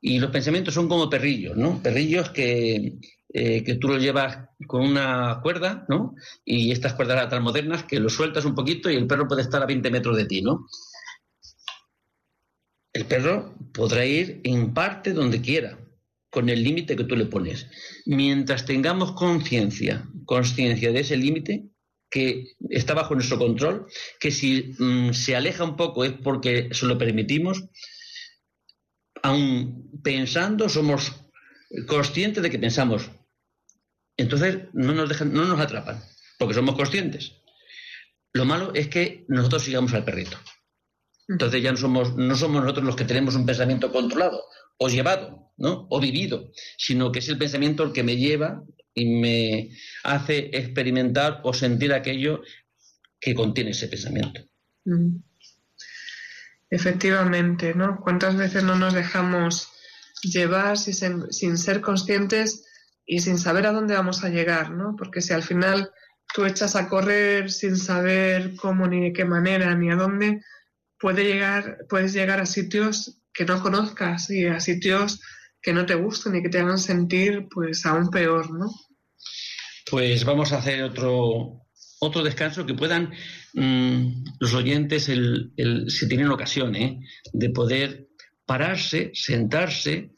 Y los pensamientos son como perrillos, ¿no? Perrillos que, eh, que tú los llevas con una cuerda, ¿no? Y estas cuerdas tan modernas que los sueltas un poquito y el perro puede estar a 20 metros de ti, ¿no? El perro podrá ir en parte donde quiera, con el límite que tú le pones. Mientras tengamos conciencia, conciencia de ese límite, que está bajo nuestro control, que si mm, se aleja un poco es porque se lo permitimos, aun pensando somos conscientes de que pensamos. Entonces no nos, dejan, no nos atrapan, porque somos conscientes. Lo malo es que nosotros sigamos al perrito. Entonces ya no somos, no somos nosotros los que tenemos un pensamiento controlado o llevado, ¿no? O vivido, sino que es el pensamiento el que me lleva y me hace experimentar o sentir aquello que contiene ese pensamiento. Efectivamente, ¿no? ¿Cuántas veces no nos dejamos llevar sin, sin, ser conscientes y sin saber a dónde vamos a llegar, ¿no? Porque si al final tú echas a correr sin saber cómo ni de qué manera ni a dónde, puede llegar, puedes llegar a sitios que no conozcas y a sitios que no te gusten y que te hagan sentir pues aún peor, ¿no? Pues vamos a hacer otro, otro descanso que puedan mm, los oyentes, el, si tienen ocasión, ¿eh? de poder pararse, sentarse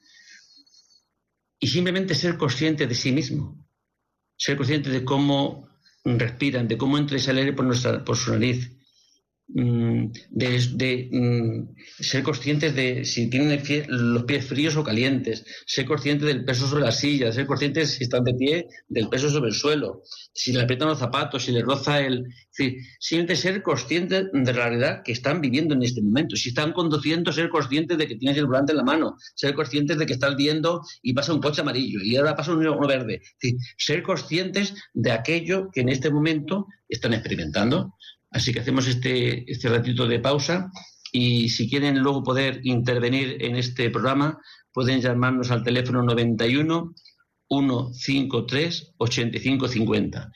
y simplemente ser consciente de sí mismo, ser consciente de cómo respiran, de cómo entra y sale por, nuestra, por su nariz, Mm, de, mm, ser conscientes de si tienen los pies fríos o calientes, ser conscientes del peso sobre la silla, ser conscientes si están de pie del peso sobre el suelo, si le aprietan los zapatos, si le roza el... simplemente ser conscientes de la realidad que están viviendo en este momento. Si están conduciendo, ser conscientes de que tienes el volante en la mano, ser conscientes de que estás viendo y pasa un coche amarillo y ahora pasa uno, verde. ser conscientes de aquello que en este momento están experimentando. Así que hacemos este, este ratito de pausa y si quieren luego poder intervenir en este programa, pueden llamarnos al teléfono 91 153 8550.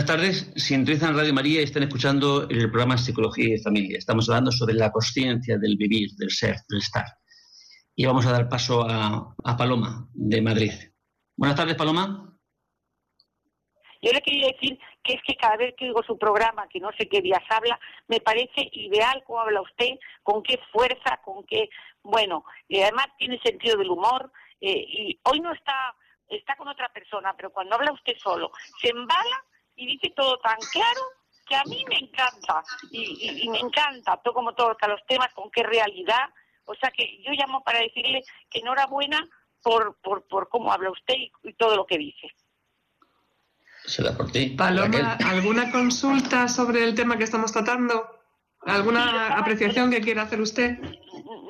Buenas tardes, sintonizan Radio María y están escuchando el programa Psicología y Familia. Estamos hablando sobre la conciencia del vivir, del ser, del estar. Y vamos a dar paso a, a Paloma, de Madrid. Buenas tardes, Paloma. Yo le quería decir que es que cada vez que oigo su programa, que no sé qué días habla, me parece ideal cómo habla usted, con qué fuerza, con qué, bueno, y además tiene sentido del humor, eh, y hoy no está, está con otra persona, pero cuando habla usted solo, se embala y dice todo tan claro que a mí me encanta, y, me encanta, todo como todos los temas, con qué realidad, o sea que yo llamo para decirle que enhorabuena por, por, por cómo habla usted y todo lo que dice. Paloma, ¿alguna consulta sobre el tema que estamos tratando? ¿Alguna apreciación que quiera hacer usted?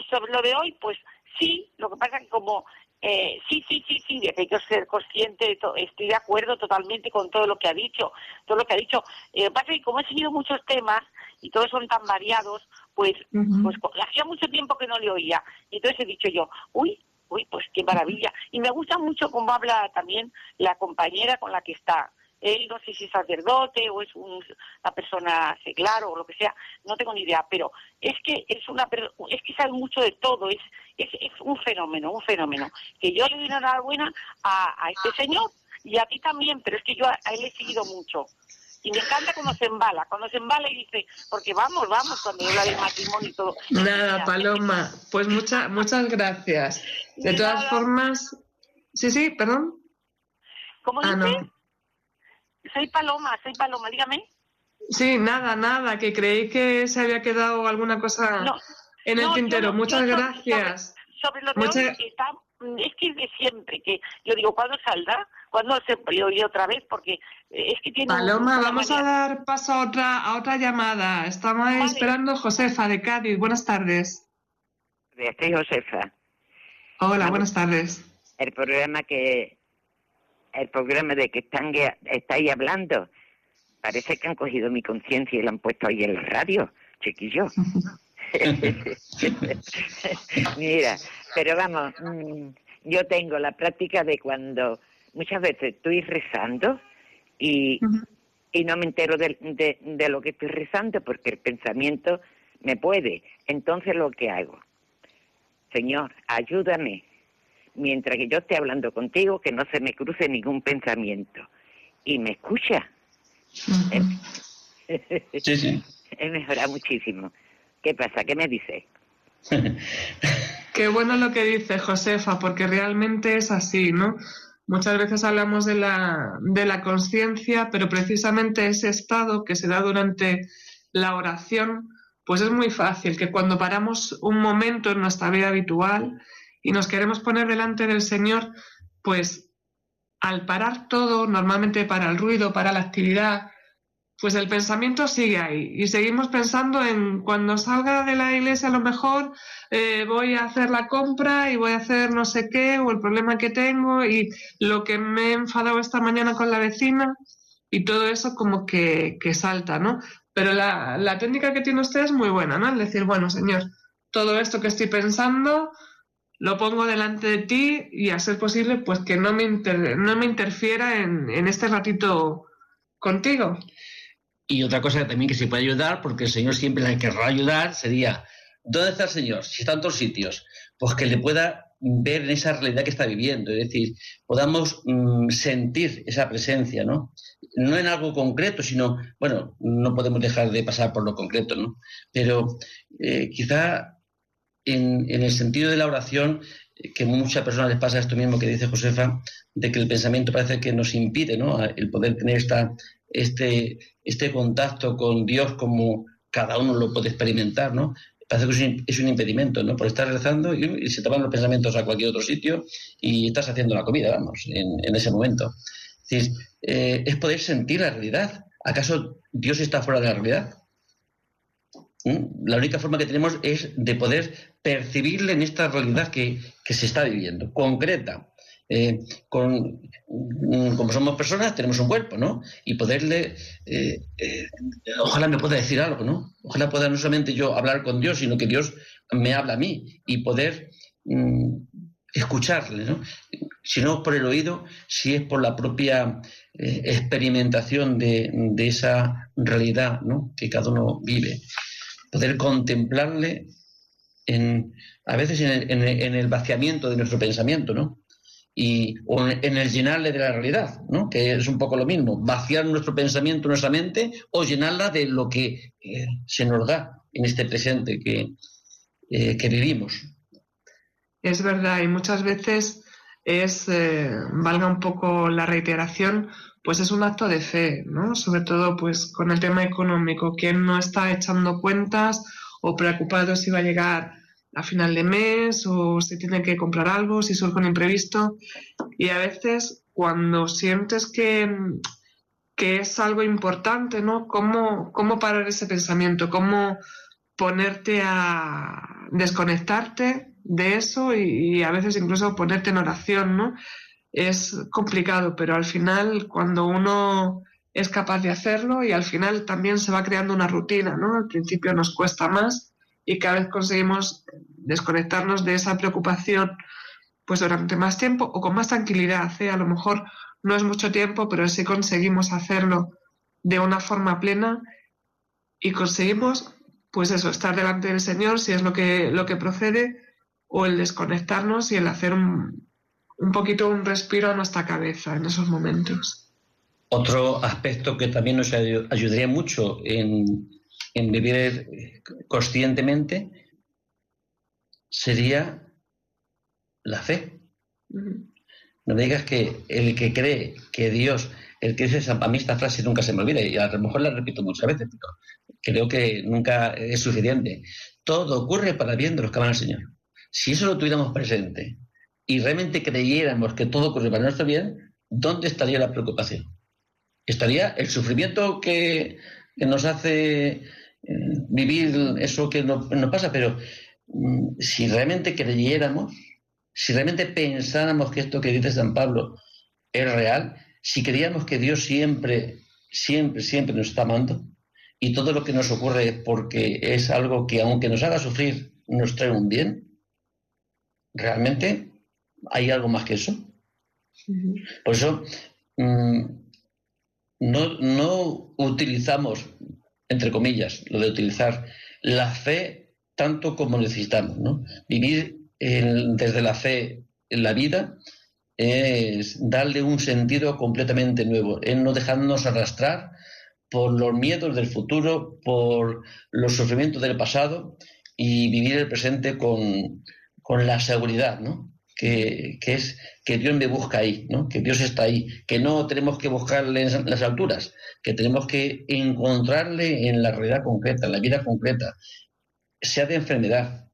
Sobre lo de hoy, pues sí, lo que pasa es que como eh, sí, sí, sí, sí, hay que ser consciente, estoy de acuerdo totalmente con todo lo que ha dicho, todo lo que ha dicho. Eh, pasa que como he seguido muchos temas y todos son tan variados, pues, pues hacía mucho tiempo que no le oía. Y entonces he dicho yo, uy, uy, pues qué maravilla. Y me gusta mucho cómo habla también la compañera con la que está él no sé si es sacerdote o es una persona seglar o lo que sea, no tengo ni idea, pero es que es una es que sabe mucho de todo, es, es, un fenómeno, un fenómeno. Que yo le doy una enhorabuena a, a este señor y a ti también, pero es que yo a, él he seguido mucho. Y me encanta cuando se embala, cuando se embala y dice, porque vamos, vamos, cuando habla de matrimonio y todo. Nada, Paloma, pues muchas muchas gracias. De todas formas, sí, sí, perdón. ¿Cómo ah, dice? Soy Paloma, soy Paloma, dígame. Sí, nada, nada, que creí que se había quedado alguna cosa en el tintero. Muchas gracias. Sobre, lo de hoy, está, es que es de siempre, que yo digo, ¿cuándo saldrá? ¿Cuándo se oye otra vez? Porque es que tiene... Paloma, vamos a dar paso a otra, a otra llamada. Estamos esperando Josefa de Cádiz. Buenas tardes. Soy Josefa. Hola, buenas tardes. El programa que el programa de que están estáis hablando, parece que han cogido mi conciencia y la han puesto ahí en la radio, chiquillo. Mira, pero vamos, mm, yo tengo la práctica de cuando muchas veces estoy rezando y, y no me entero de, de, de lo que estoy rezando porque el pensamiento me puede. Entonces lo que hago, Señor, ayúdame mientras que yo esté hablando contigo, que no se me cruce ningún pensamiento. Y me escucha. sí, sí. He mejorado muchísimo. ¿Qué pasa? ¿Qué me dice? Qué bueno lo que dice Josefa, porque realmente es así, ¿no? Muchas veces hablamos de la, de la conciencia, pero precisamente ese estado que se da durante la oración, pues es muy fácil que cuando paramos un momento en nuestra vida habitual, y nos queremos poner delante del Señor, pues al parar todo, normalmente para el ruido, para la actividad, pues el pensamiento sigue ahí y seguimos pensando en cuando salga de la iglesia a lo mejor eh, voy a hacer la compra y voy a hacer no sé qué o el problema que tengo y lo que me he enfadado esta mañana con la vecina y todo eso como que, que salta, ¿no? Pero la, la técnica que tiene usted es muy buena, ¿no? Es decir, bueno, señor, todo esto que estoy pensando, lo pongo delante de ti y a ser posible pues que no me, no me interfiera en, este ratito contigo. Y otra cosa también que se puede ayudar, porque el Señor siempre le querrá ayudar, sería, ¿dónde está el Señor? Si está en todos sitios, pues que le pueda ver en esa realidad que está viviendo, es decir, podamos mm, sentir esa presencia, ¿no? No en algo concreto, sino, bueno, no podemos dejar de pasar por lo concreto, ¿no? Pero eh, quizá en, el sentido de la oración, eh, que muchas personas les pasa esto mismo que dice Josefa, de que el pensamiento parece que nos impide ¿no? el poder tener esta, este, este contacto con Dios como cada uno lo puede experimentar, ¿no? Parece que es un, impedimento, ¿no? Por estar rezando y, se te van los pensamientos a cualquier otro sitio y estás haciendo la comida, vamos, en, ese momento. Es, eh, es poder sentir la realidad. ¿Acaso Dios está fuera de la realidad? La única forma que tenemos es de poder percibirle en esta realidad que, se está viviendo, concreta. Eh, con, mm, como somos personas, tenemos un cuerpo, ¿no? Y poderle, eh, eh, ojalá me pueda decir algo, ¿no? Ojalá pueda no solamente yo hablar con Dios, sino que Dios me habla a mí y poder mm, escucharle, ¿no? Si no por el oído, si es por la propia experimentación de, esa realidad ¿no? que cada uno vive. Poder contemplarle en, a veces en el, vaciamiento de nuestro pensamiento, ¿no? Y, o en el llenarle de la realidad, ¿no? que es un poco lo mismo, vaciar nuestro pensamiento, nuestra mente, o llenarla de lo que eh, se nos da en este presente que, eh, que vivimos. Es verdad, y muchas veces es, eh, valga un poco la reiteración, pues es un acto de fe, ¿no? Sobre todo, pues con el tema económico, quien no está echando cuentas o preocupado si va a llegar a final de mes o si tiene que comprar algo, si surge un imprevisto. Y a veces cuando sientes que, que es algo importante, ¿no? ¿Cómo, ¿Cómo parar ese pensamiento? ¿Cómo ponerte a desconectarte de eso y, a veces incluso ponerte en oración, ¿no? Es complicado, pero al final cuando uno es capaz de hacerlo y al final también se va creando una rutina, ¿no? Al principio nos cuesta más y cada vez conseguimos desconectarnos de esa preocupación pues durante más tiempo o con más tranquilidad. ¿eh? A lo mejor no es mucho tiempo, pero sí conseguimos hacerlo de una forma plena y conseguimos pues eso, estar delante del Señor, si es lo que, lo que procede, o el desconectarnos y el hacer un, un poquito un respiro a nuestra cabeza en esos momentos. Otro aspecto que también nos ayudaría mucho en, en vivir conscientemente sería la fe. No me digas que el que cree que Dios, el que dice, a mí esta frase nunca se me olvida y a lo mejor la repito muchas veces, pero creo que nunca es suficiente. Todo ocurre para bien de los que van al Señor. Si eso lo tuviéramos presente y realmente creyéramos que todo ocurre para nuestro bien, ¿dónde estaría la preocupación? Estaría el sufrimiento que, nos hace eh, vivir eso que nos, pasa, pero mm, si realmente creyéramos, si realmente pensáramos que esto que dice San Pablo es real, si creíamos que Dios siempre, siempre, siempre nos está amando, y todo lo que nos ocurre porque es algo que aunque nos haga sufrir, nos trae un bien, realmente hay algo más que eso. Por eso mm, no, no, utilizamos, entre comillas, lo de utilizar la fe tanto como necesitamos. ¿no? Vivir desde la fe en la vida es darle un sentido completamente nuevo, es no dejarnos arrastrar por los miedos del futuro, por los sufrimientos del pasado y vivir el presente con, la seguridad, ¿no? Que, es que Dios me busca ahí, ¿no? que Dios está ahí, que no tenemos que buscarle en las alturas, que tenemos que encontrarle en la realidad concreta, en la vida concreta, sea de enfermedad,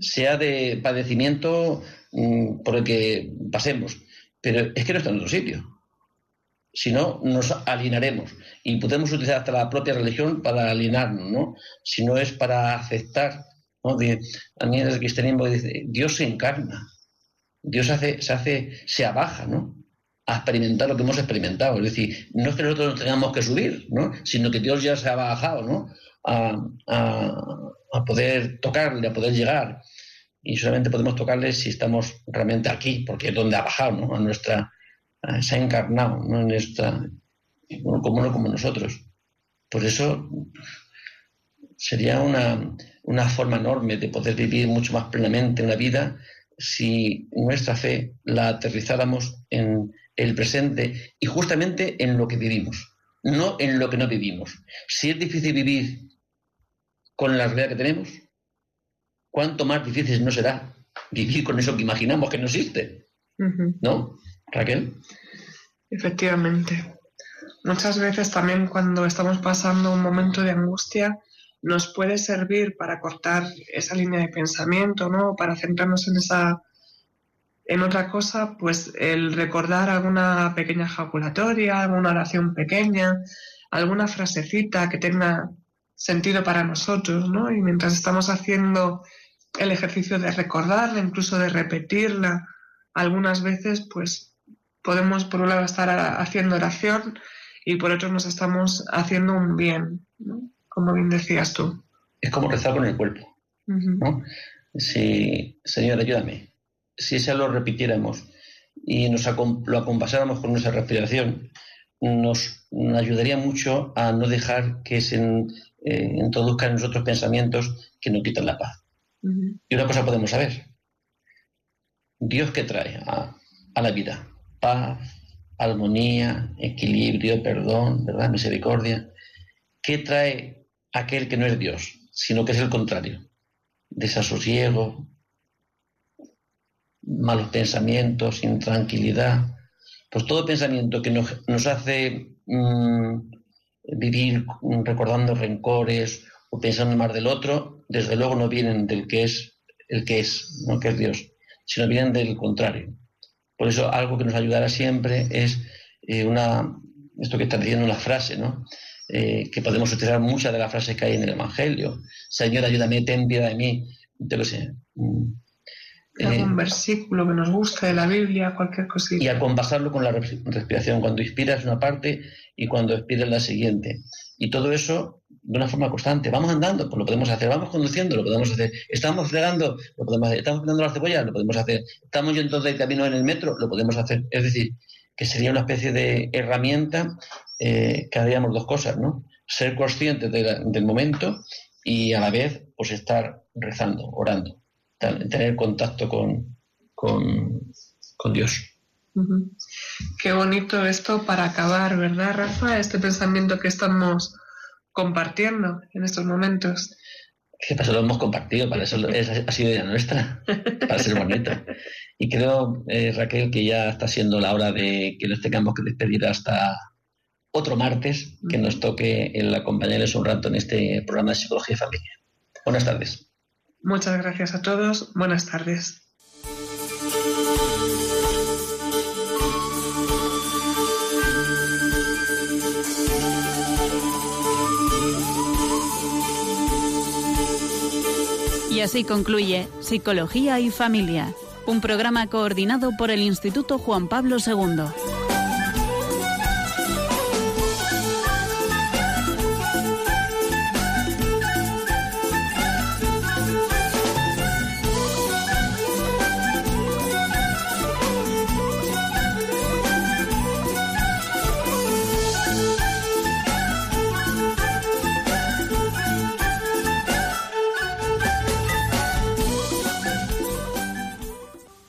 sea de padecimiento mm, por el que pasemos, pero es que no está en otro sitio si no, nos alinearemos. Y podemos utilizar hasta la propia religión para alinearnos, ¿no? Si no es para aceptar, ¿no? De, a mí el cristianismo dice, Dios se encarna, Dios hace, se hace, se abaja, ¿no? A experimentar lo que hemos experimentado. Es decir, no es que nosotros nos tengamos que subir, ¿no? Sino que Dios ya se ha bajado, ¿no? A, a poder tocarle, a poder llegar. Y solamente podemos tocarle si estamos realmente aquí, porque es donde ha bajado, ¿no? A nuestra, se ha encarnado ¿no? en esta, como uno como nosotros. Por eso sería una, una forma enorme de poder vivir mucho más plenamente una vida si nuestra fe la aterrizáramos en el presente y justamente en lo que vivimos, no en lo que no vivimos. Si es difícil vivir con la realidad que tenemos, ¿cuánto más difícil no será vivir con eso que imaginamos que no existe? ¿No? Raquel. Efectivamente. Muchas veces también cuando estamos pasando un momento de angustia nos puede servir para cortar esa línea de pensamiento, ¿no? Para centrarnos en esa en otra cosa, pues el recordar alguna pequeña ejaculatoria, alguna oración pequeña, alguna frasecita que tenga sentido para nosotros, ¿no? Y mientras estamos haciendo el ejercicio de recordarla, incluso de repetirla algunas veces, pues podemos por un lado estar haciendo oración y por otro nos estamos haciendo un bien, como bien decías tú. Es como rezar con el cuerpo. Si, Señor, ayúdame. Si eso lo repitiéramos y nos lo acompasáramos con nuestra respiración, nos, ayudaría mucho a no dejar que se eh, introduzcan en nosotros pensamientos que nos quitan la paz. Y una cosa podemos saber. Dios que trae a, a la vida paz, armonía, equilibrio, perdón, ¿verdad? misericordia. ¿Qué trae aquel que no es Dios, sino que es el contrario? Desasosiego, malos pensamientos, intranquilidad. Pues todo pensamiento que nos, hace mm, vivir recordando rencores o pensando más del otro, desde luego no vienen del que es el que es, no que es Dios, sino vienen del contrario. Por eso algo que nos ayudará siempre es eh, esto que está diciendo una frase, ¿no? Eh, que podemos utilizar muchas de las frases que hay en el Evangelio. Señor, ayúdame, ten piedad de mí. Yo sé. Mm, Algún eh, versículo que nos guste de la Biblia, cualquier cosita. Y acompasarlo con la respiración, cuando inspiras una parte y cuando expiras la siguiente. Y todo eso de una forma constante. Vamos andando, pues lo podemos hacer. Vamos conduciendo, lo podemos hacer. Estamos acelerando, lo podemos hacer. Estamos poniendo las cebollas, lo podemos hacer. Estamos yendo de camino en el metro, lo podemos hacer. Es decir, que sería una especie de herramienta eh, que haríamos dos cosas, ¿no? Ser conscientes del momento y a la vez, pues estar rezando, orando, tener contacto con, con, Dios. Qué bonito esto para acabar, ¿verdad, Rafa? Este pensamiento que estamos compartiendo en estos momentos. Que para eso lo hemos compartido, para eso es, ha sido idea nuestra, para ser bonito. Y creo, eh, Raquel, que ya está siendo la hora de que nos tengamos que despedir hasta otro martes, que nos toque el acompañarles un rato en este programa de Psicología y Familia. Buenas tardes. Muchas gracias a todos. Buenas tardes. Y así concluye Psicología y Familia, un programa coordinado por el Instituto Juan Pablo II.